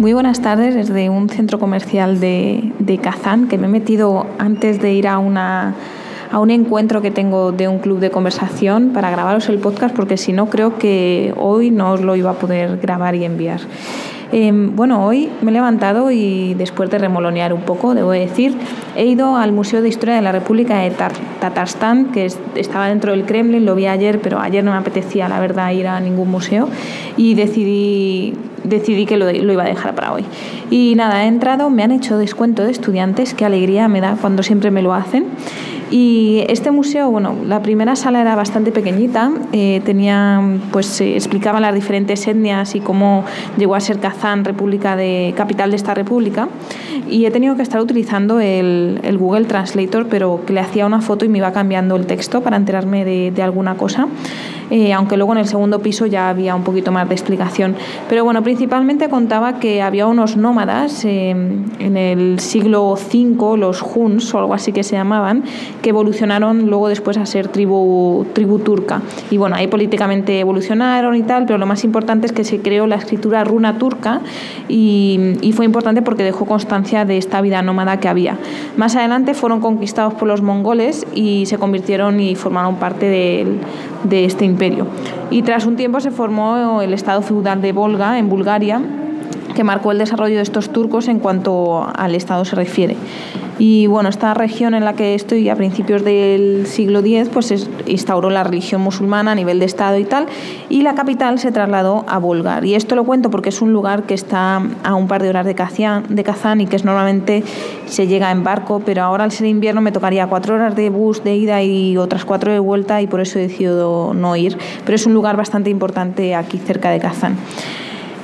Muy buenas tardes desde un centro comercial de, Kazán que me he metido antes de ir a, una, a un encuentro que tengo de un club de conversación para grabaros el podcast porque si no creo que hoy no os lo iba a poder grabar y enviar. Em, bueno, hoy me he levantado y después de remolonear un poco, debo decir, he ido al Museo de Historia de la República de Tatarstan, que estaba dentro del Kremlin, lo vi ayer, pero ayer no me apetecía, la verdad, ir a ningún museo y decidí decidí que lo, iba a dejar para hoy. Y nada, he entrado, me han hecho descuento de estudiantes, qué alegría me da cuando siempre me lo hacen. Y este museo, bueno, la primera sala era bastante pequeñita, eh, tenía, pues se explicaban las diferentes etnias y cómo llegó a ser Kazán, república de, capital de esta república. Y he tenido que estar utilizando el, el Google Translator, pero que le hacía una foto y me iba cambiando el texto para enterarme de, de alguna cosa. Eh, aunque luego en el segundo piso ya había un poquito más de explicación. Pero bueno, principalmente contaba que había unos nómadas eh, en el siglo V, los Huns o algo así que se llamaban, que evolucionaron luego después a ser tribu, tribu turca. Y bueno, ahí políticamente evolucionaron y tal, pero lo más importante es que se creó la escritura runa turca y, y fue importante porque dejó constancia de esta vida nómada que había. Más adelante fueron conquistados por los mongoles y se convirtieron y formaron parte de, de este imperio y tras un tiempo se formó el Estado feudal de Volga, en Bulgaria, que marcó el desarrollo de estos turcos en cuanto al Estado se refiere. Y bueno, esta región en la que estoy a principios del siglo X, pues instauró la religión musulmana a nivel de Estado y tal, y la capital se trasladó a Volgar. Y esto lo cuento porque es un lugar que está a un par de horas de Kazán, de Kazán y que es normalmente se llega en barco, pero ahora al ser invierno me tocaría cuatro horas de bus de ida y otras cuatro de vuelta y por eso he decidido no ir. Pero es un lugar bastante importante aquí cerca de Kazán.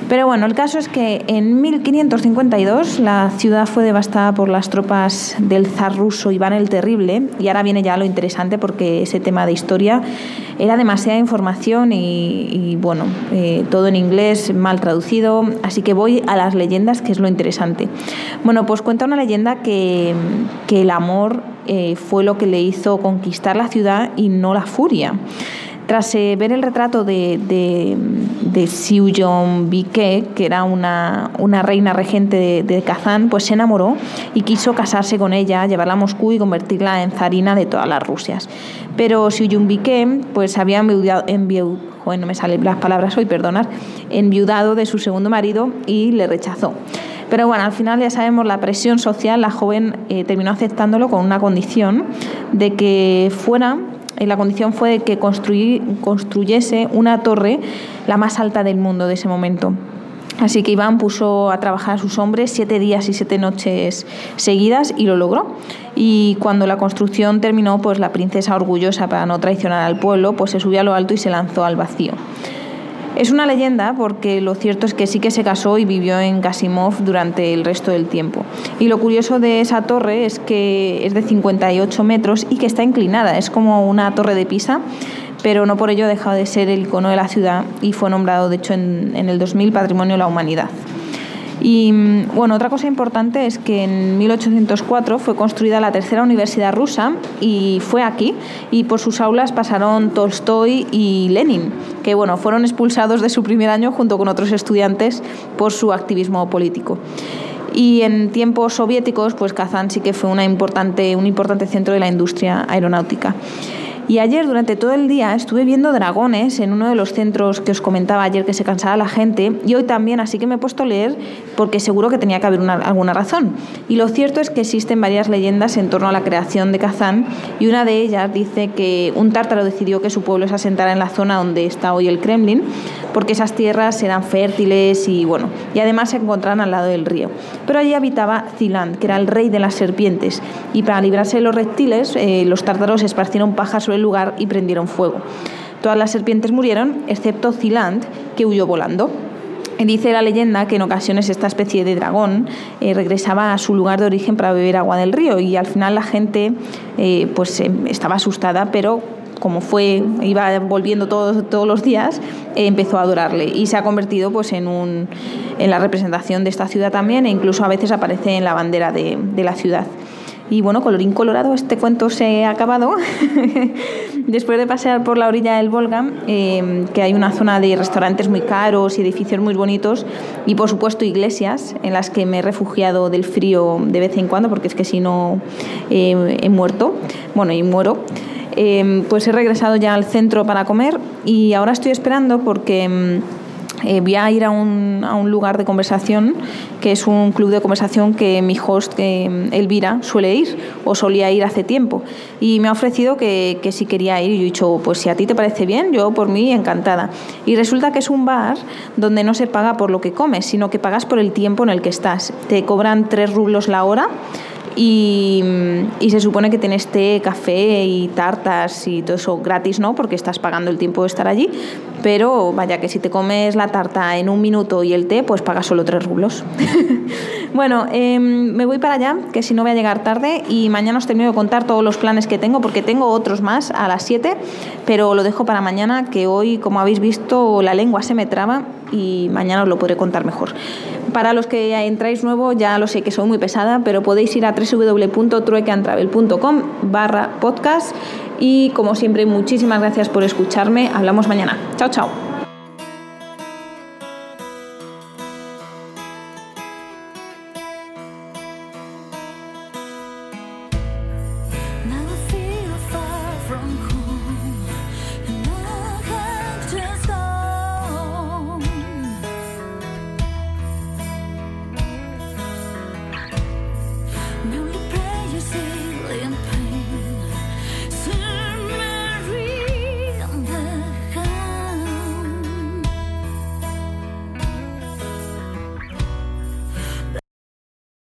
Pero bueno, el caso es que en 1552 la ciudad fue devastada por las tropas del zar ruso Iván el Terrible y ahora viene ya lo interesante porque ese tema de historia era demasiada información y, bueno, eh, todo en inglés mal traducido, así que voy a las leyendas que es lo interesante. Bueno, pues cuenta una leyenda que, el amor eh, fue lo que le hizo conquistar la ciudad y no la furia. Tras eh, ver el retrato de, de, de que era una, reina regente de, Kazán, pues se enamoró y quiso casarse con ella, llevarla a Moscú y convertirla en zarina de todas las Rusias. Pero Xiu Bike pues había enviudado, no me salen las palabras hoy, perdonar, enviudado de su segundo marido y le rechazó. Pero bueno, al final ya sabemos la presión social, la joven eh, terminó aceptándolo con una condición de que fuera la condición fue que construyese una torre la más alta del mundo de ese momento. Así que Iván puso a trabajar a sus hombres siete días y siete noches seguidas y lo logró. Y cuando la construcción terminó, pues la princesa orgullosa para no traicionar al pueblo, pues se subió a lo alto y se lanzó al vacío. Es una leyenda porque lo cierto es que sí que se casó y vivió en Kasimov durante el resto del tiempo. Y lo curioso de esa torre es que es de 58 metros y que está inclinada, es como una torre de Pisa, pero no por ello ha dejado de ser el icono de la ciudad y fue nombrado, de hecho, en, en el 2000 Patrimonio de la Humanidad. Y bueno, otra cosa importante es que en 1804 fue construida la tercera universidad rusa y fue aquí y por sus aulas pasaron Tolstoy y Lenin, que bueno, fueron expulsados de su primer año junto con otros estudiantes por su activismo político. Y en tiempos soviéticos, pues Kazán sí que fue una importante, un importante centro de la industria aeronáutica. Y ayer durante todo el día estuve viendo dragones en uno de los centros que os comentaba ayer que se cansaba la gente y hoy también, así que me he puesto a leer porque seguro que tenía que haber alguna razón. Y lo cierto es que existen varias leyendas en torno a la creación de Kazán y una de ellas dice que un tártaro decidió que su pueblo se asentara en la zona donde está hoy el Kremlin porque esas tierras eran fértiles y bueno, y además se encontraban al lado del río. Pero allí habitaba Ziland, que era el rey de las serpientes y para librarse de los reptiles eh, los tártaros esparcieron paja sobre lugar y prendieron fuego. Todas las serpientes murieron, excepto Ziland, que huyó volando. Dice la leyenda que en ocasiones esta especie de dragón eh, regresaba a su lugar de origen para beber agua del río y al final la gente eh, pues em, estaba asustada, pero como fue iba volviendo todos, los días, eh, empezó a adorarle y se ha convertido pues en la representación de esta ciudad también e incluso a veces aparece en la bandera de, de la ciudad. Y bueno, colorín colorado, este cuento se ha acabado. Después de pasear por la orilla del Volga, eh, que hay una zona de restaurantes muy caros y edificios muy bonitos, y por supuesto iglesias en las que me he refugiado del frío de vez en cuando, porque es que si no eh, he muerto, bueno, y muero. Eh, pues he regresado ya al centro para comer y ahora estoy esperando porque mm, eh, voy a ir a un, a un, lugar de conversación, que es un club de conversación que mi host, que Elvira, suele ir o solía ir hace tiempo. Y me ha ofrecido que, que si quería ir. Y yo he dicho, pues si a ti te parece bien, yo por mí encantada. Y resulta que es un bar donde no se paga por lo que comes, sino que pagas por el tiempo en el que estás. Te cobran tres rublos la hora y, y, se supone que tienes té, café y tartas y todo eso gratis, ¿no? Porque estás pagando el tiempo de estar allí. Pero vaya, que si te comes la tarta en un minuto y el té, pues pagas solo tres rublos. bueno, eh, me voy para allá, que si no voy a llegar tarde. Y mañana os termino de contar todos los planes que tengo, porque tengo otros más a las 7, pero lo dejo para mañana, que hoy, como habéis visto, la lengua se me traba y mañana os lo podré contar mejor. Para los que entráis nuevo, ya lo sé que soy muy pesada, pero podéis ir a www.truequeantravel.com barra podcast y como siempre, muchísimas gracias por escucharme. Hablamos mañana. Chao, chao.